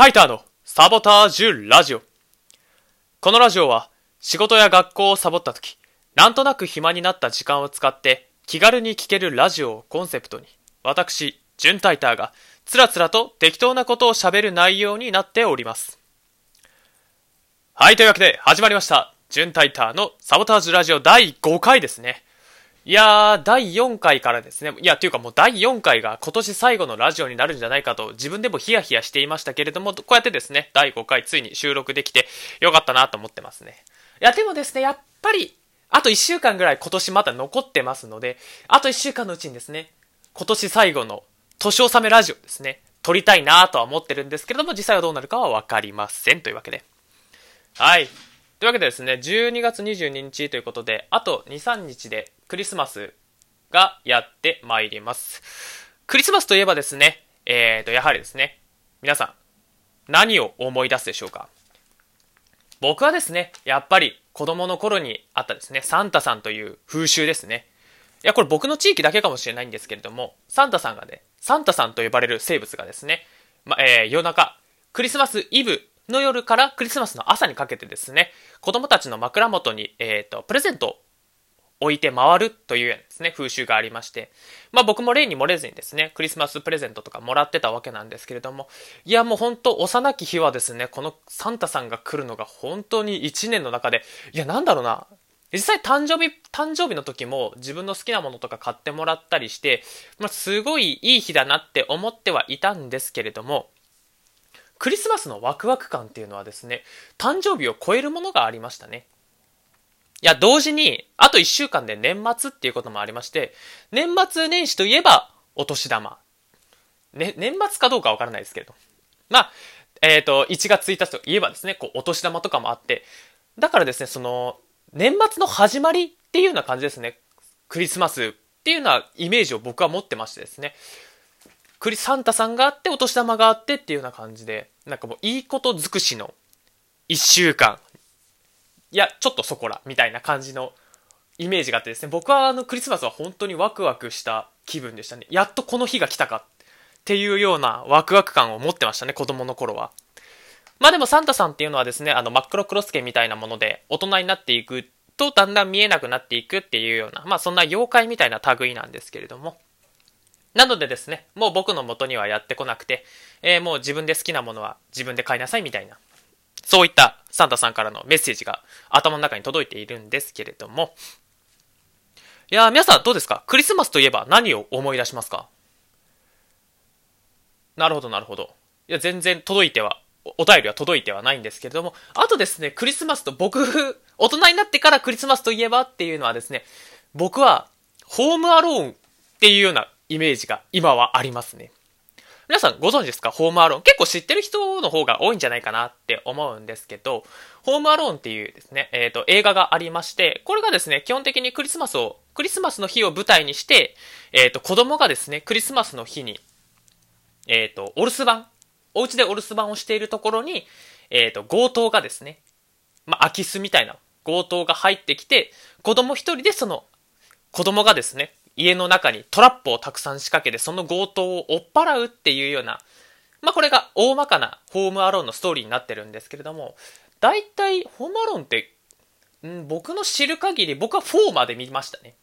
タイターのサボタージュラジオ。このラジオは仕事や学校をサボった時、なんとなく暇になった時間を使って気軽に聴けるラジオをコンセプトに、私、ジュンタイターがつらつらと適当なことを喋る内容になっております。はい、というわけで始まりました。ジュンタイターのサボタージュラジオ第5回ですね。いやー、第4回からですね。いや、というかもう第4回が今年最後のラジオになるんじゃないかと自分でもヒヤヒヤしていましたけれども、こうやってですね、第5回ついに収録できてよかったなと思ってますね。いや、でもですね、やっぱり、あと1週間ぐらい今年まだ残ってますので、あと1週間のうちにですね、今年最後の年納めラジオですね、撮りたいなとは思ってるんですけれども、実際はどうなるかはわかりません。というわけで。はい。というわけでですね、12月22日ということで、あと2、3日でクリスマスがやってまいります。クリスマスといえばですね、えーと、やはりですね、皆さん、何を思い出すでしょうか？僕はですね、やっぱり子供の頃にあったですね、サンタさんという風習ですね。いや、これ僕の地域だけかもしれないんですけれども、サンタさんがね、サンタさんと呼ばれる生物がですね、ま、えー夜中、クリスマスイブの夜からクリスマスの朝にかけてですね、子供たちの枕元に、えっ、と、プレゼントを置いて回るというようなですね、風習がありまして、まあ僕も例に漏れずにですね、クリスマスプレゼントとかもらってたわけなんですけれども、いやもう本当幼き日はですね、このサンタさんが来るのが本当に1年の中で、いやなんだろうな、実際誕生日、誕生日の時も自分の好きなものとか買ってもらったりして、まあすごいいい日だなって思ってはいたんですけれども、クリスマスのワクワク感っていうのはですね、誕生日を超えるものがありましたね。いや、同時に、あと1週間で年末っていうこともありまして、年末年始といえば、お年玉。ね、年末かどうかわからないですけれど。まあ、えっ、と、1月1日といえばですね、こう、お年玉とかもあって、だからですね、その、年末の始まりっていうような感じですね。クリスマスっていうようなイメージを僕は持ってましてですね。クリサンタさんがあって、お年玉があってっていうような感じで、なんかもういいこと尽くしの1週間。いや、ちょっとそこら、みたいな感じのイメージがあってですね、僕はあのクリスマスは本当にワクワクした気分でしたね。やっとこの日が来たかっていうようなワクワク感を持ってましたね、子供の頃は。まあでもサンタさんっていうのはですね、あの真っ黒クロスケみたいなもので大人になっていくとだんだん見えなくなっていくっていうような、まあそんな妖怪みたいな類なんですけれども。なのでですね、もう僕の元にはやってこなくて、えーもう自分で好きなものは自分で買いなさいみたいな、そういったサンタさんからのメッセージが頭の中に届いているんですけれども、いや皆さんどうですか？クリスマスといえば何を思い出しますか？なるほどなるほど。いや全然届いては、お便りは届いてはないんですけれども、あとですね、クリスマスと僕、大人になってからクリスマスといえばっていうのはですね、僕はホームアローンっていうようなイメージが今はありますね。皆さんご存知ですか？ホームアローン。結構知ってる人の方が多いんじゃないかなって思うんですけど、ホームアローンっていうですね、えっ、と、映画がありまして、これがですね、基本的にクリスマスを、クリスマスの日を舞台にして、えっ、と、子供がですね、クリスマスの日に、えっ、と、お留守番、お家でお留守番をしているところに、えっ、と、強盗がですね、まあ、空き巣みたいな強盗が入ってきて、子供一人でその、子供がですね、家の中にトラップをたくさん仕掛けて、その強盗を追っ払うっていうような、まあ、これが大まかなホームアローンのストーリーになってるんですけれども、大体、ホームアローンって、ん僕の知る限り、僕は4まで見ましたね。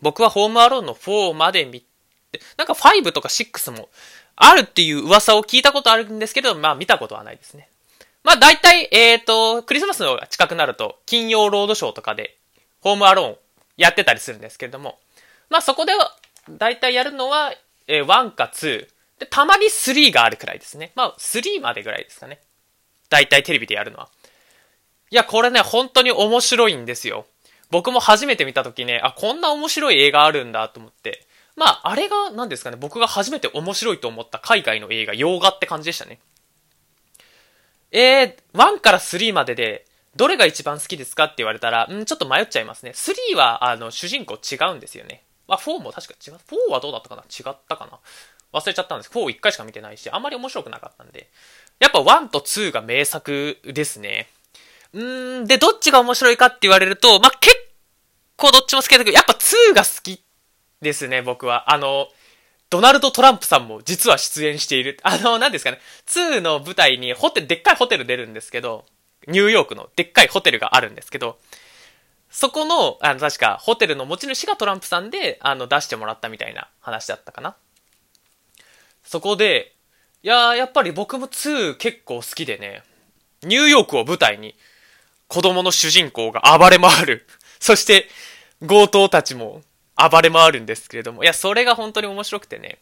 僕はホームアローンの4まで見て、なんか5とか6もあるっていう噂を聞いたことあるんですけど、まあ見たことはないですね。まあ大体、えっ、と、クリスマスの近くなると、金曜ロードショーとかで、ホームアローンやってたりするんですけれども、まあそこでは、大体やるのは、えー1か2、で、たまに3があるくらいですね。まあ3までぐらいですかね。大体テレビでやるのは。いや、これね、本当に面白いんですよ。僕も初めて見た時ね、あ、こんな面白い映画あるんだと思って。まあ、あれが、何ですかね、僕が初めて面白いと思った海外の映画、洋画って感じでしたね。えー、1から3までで、どれが一番好きですかって言われたら、うん、ちょっと迷っちゃいますね。3は、あの、主人公違うんですよね。まあ、4も確か違う。4はどうだったかな？違ったかな？忘れちゃったんです。4一回しか見てないし、あんまり面白くなかったんで。やっぱ1と2が名作ですね。うーん、で、どっちが面白いかって言われると、まあ、結構どっちも好きだけど、やっぱ2が好きですね、僕は。あの、ドナルド・トランプさんも実は出演している。あの、何ですかね。2の舞台にホテル、でっかいホテル出るんですけど、ニューヨークのでっかいホテルがあるんですけど、そこの、あの、確か、ホテルの持ち主がトランプさんで、あの、出してもらったみたいな話だったかな。そこで、いやー、やっぱり僕も2結構好きでね、ニューヨークを舞台に、子供の主人公が暴れ回る。そして、強盗たちも暴れ回るんですけれども、いや、それが本当に面白くてね。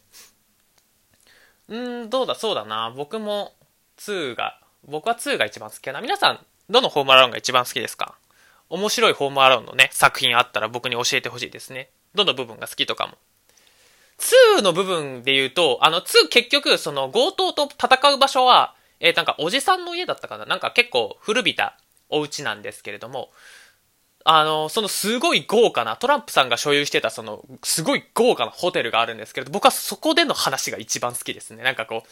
うーん、どうだ、そうだな。僕も2が、僕は2が一番好きかな。皆さん、どのホームアラウンが一番好きですか？面白いホームアラウンのね、作品あったら僕に教えてほしいですね。どの部分が好きとかも。2の部分で言うと、あの2結局、その強盗と戦う場所は、えー、なんかおじさんの家だったかな？なんか結構古びたお家なんですけれども、あの、そのすごい豪華な、トランプさんが所有してたその、すごい豪華なホテルがあるんですけれど、僕はそこでの話が一番好きですね。なんかこう、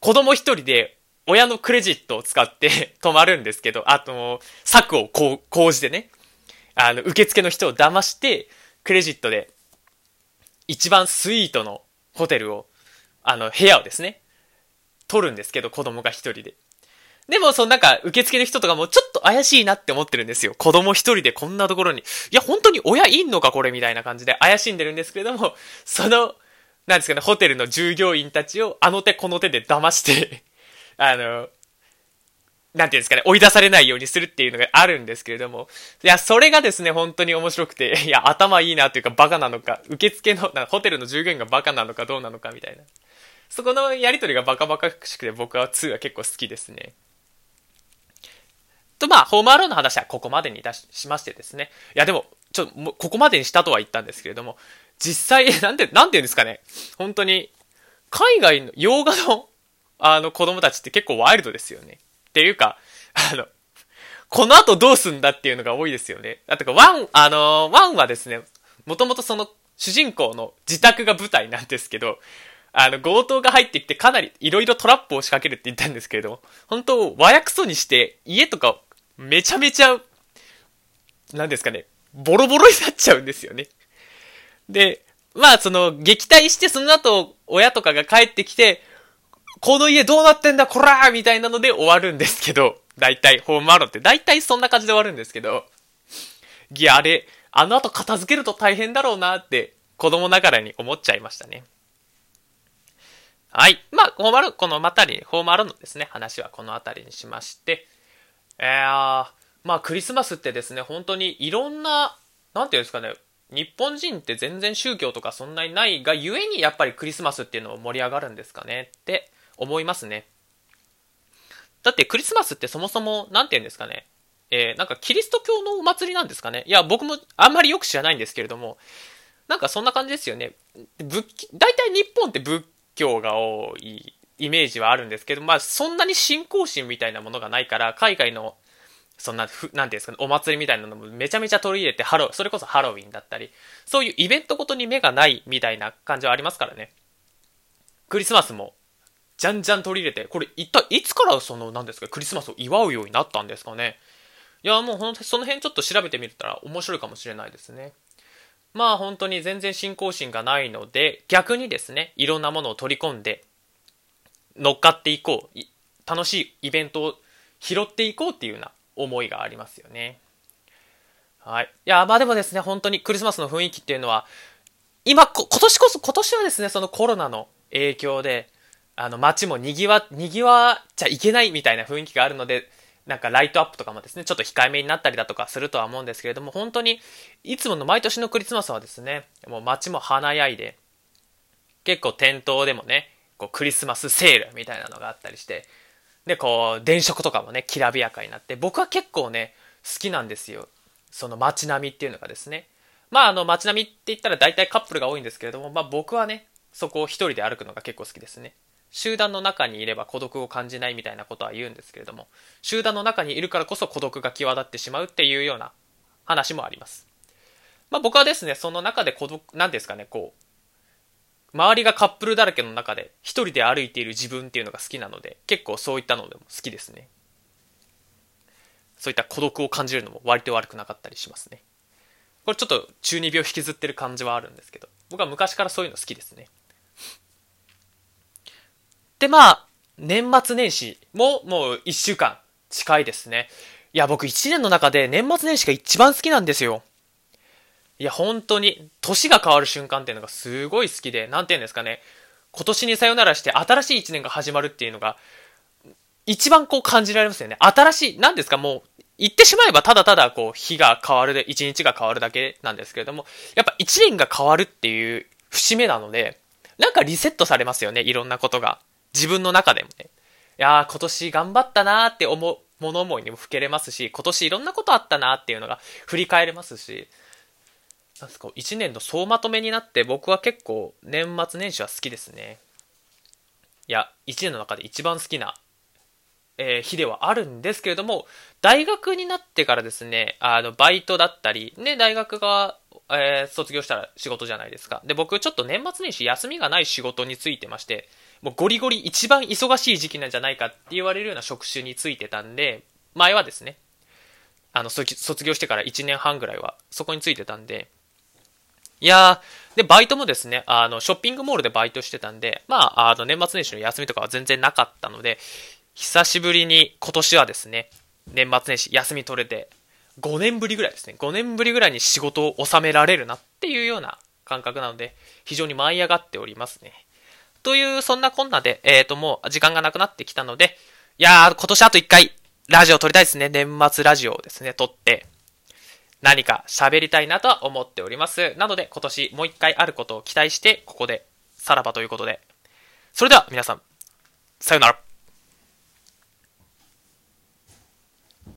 子供一人で親のクレジットを使って 泊まるんですけど、あと、策をこう講じてね、あの、受付の人を騙して、クレジットで、一番スイートのホテルを、あの、部屋をですね、取るんですけど、子供が一人で。でも、そのなんか、受付の人とかもちょっと怪しいなって思ってるんですよ。子供一人でこんなところに。いや、本当に親いんのかこれみたいな感じで怪しんでるんですけれども、その、なんですかね、ホテルの従業員たちをあの手この手で騙してあの、なんていうんですかね、追い出されないようにするっていうのがあるんですけれども、いや、それがですね、本当に面白くて、いや、頭いいなというかバカなのか、受付の、ホテルの従業員がバカなのかどうなのかみたいな。そこのやりとりがバカバカしくて僕は2は結構好きですね。と、まあ、ホームアローの話はここまでにいたししましてですね。いや、でも、ちょっと、もここまでにしたとは言ったんですけれども、実際、なんで、なんて言うんですかね。本当に、海外の洋画の、あの、子供たちって結構ワイルドですよね。っていうか、あの、この後どうすんだっていうのが多いですよね。だとか、ワン、あの、ワンはですね、もともとその、主人公の自宅が舞台なんですけど、あの、強盗が入ってきてかなりいろいろトラップを仕掛けるって言ったんですけれども、本当、和訳そにして家とかめちゃめちゃ、なんですかね、ボロボロになっちゃうんですよね。で、まあその、撃退してその後、親とかが帰ってきて、この家どうなってんだこらーみたいなので終わるんですけど、大体、ホームアローって大体そんな感じで終わるんですけど、いや、あれ、あの後片付けると大変だろうなって、子供ながらに思っちゃいましたね。はい。まあ、ホームアロー、このまたに、ホームアローのですね、話はこの辺りにしまして、えー、まあクリスマスってですね、本当にいろんな、なんていうんですかね、日本人って全然宗教とかそんなにないがゆえにやっぱりクリスマスっていうのも盛り上がるんですかねって思いますね。だってクリスマスってそもそも、なんて言うんですかね、えー、なんかキリスト教のお祭りなんですかねいや、僕もあんまりよく知らないんですけれども、なんかそんな感じですよね。仏、大体日本って仏教が多いイメージはあるんですけど、まあ、そんなに信仰心みたいなものがないから、海外の、そんな、なんていうんですかね、お祭りみたいなのもめちゃめちゃ取り入れて、ハロそれこそハロウィンだったり、そういうイベントごとに目がないみたいな感じはありますからね。クリスマスも、じゃんじゃん取り入れて、これ一体いつからその、なんですか、クリスマスを祝うようになったんですかね？いや、もうほん、その辺ちょっと調べてみたら面白いかもしれないですね。まあ本当に全然信仰心がないので、逆にですね、いろんなものを取り込んで、乗っかっていこう、楽しいイベントを拾っていこうっていうような思いがありますよね。はい。いや、まあでもですね、本当にクリスマスの雰囲気っていうのは、今、今年こそ、今年はですね、そのコロナの影響で、あの、街も賑わ、賑わっちゃいけないみたいな雰囲気があるので、なんかライトアップとかもですね、ちょっと控えめになったりだとかするとは思うんですけれども、本当に、いつもの毎年のクリスマスはですね、もう街も華やいで、結構店頭でもね、こうクリスマスセールみたいなのがあったりして、で、こう、電飾とかもね、きらびやかになって、僕は結構ね、好きなんですよ。その街並みっていうのがですね。まあ、あの、街並みって言ったら大体カップルが多いんですけれども、まあ僕はね、そこを一人で歩くのが結構好きですね。集団の中にいれば孤独を感じないみたいなことは言うんですけれども、集団の中にいるからこそ孤独が際立ってしまうっていうような話もあります。まあ僕はですね、その中で孤独、なんですかね、こう、周りがカップルだらけの中で一人で歩いている自分っていうのが好きなので結構そういったのでも好きですね。そういった孤独を感じるのも割と悪くなかったりしますね。これちょっと中二病引きずってる感じはあるんですけど僕は昔からそういうの好きですね。してまあ、年末年始ももう1週間近いですね。いや、僕1年の中で年末年始が一番好きなんですよ。いや、本当に、年が変わる瞬間っていうのがすごい好きで、なんて言うんですかね。今年にさよならして新しい1年が始まるっていうのが、一番こう感じられますよね。新しい、なんですか、もう、言ってしまえばただただこう、日が変わるで、一日が変わるだけなんですけれども、やっぱ1年が変わるっていう節目なので、なんかリセットされますよね、いろんなことが。自分の中でもね。いやー、今年頑張ったなーって思う、物思いにもふけれますし、今年いろんなことあったなーっていうのが振り返れますし、なんすか、1年の総まとめになって僕は結構年末年始は好きですね。いや、1年の中で一番好きな、えー、日ではあるんですけれども、大学になってからですね、あの、バイトだったり、ね、大学が、えー、卒業したら仕事じゃないですか。で、僕ちょっと年末年始休みがない仕事についてまして、もうゴリゴリ一番忙しい時期なんじゃないかって言われるような職種についてたんで、前はですね、あの、卒業してから1年半ぐらいはそこについてたんで、いやー、で、バイトもですね、あの、ショッピングモールでバイトしてたんで、まあ、あの、年末年始の休みとかは全然なかったので、久しぶりに今年はですね、年末年始休み取れて、5年ぶりぐらいですね、5年ぶりぐらいに仕事を収められるなっていうような感覚なので、非常に舞い上がっておりますね。という、そんなこんなで、えっ、ー、と、もう時間がなくなってきたので、いやー、今年あと一回、ラジオ撮りたいですね。年末ラジオをですね、撮って、何か喋りたいなとは思っております。なので今年もう一回あることを期待してここでさらばということで。それでは皆さん、さよなら。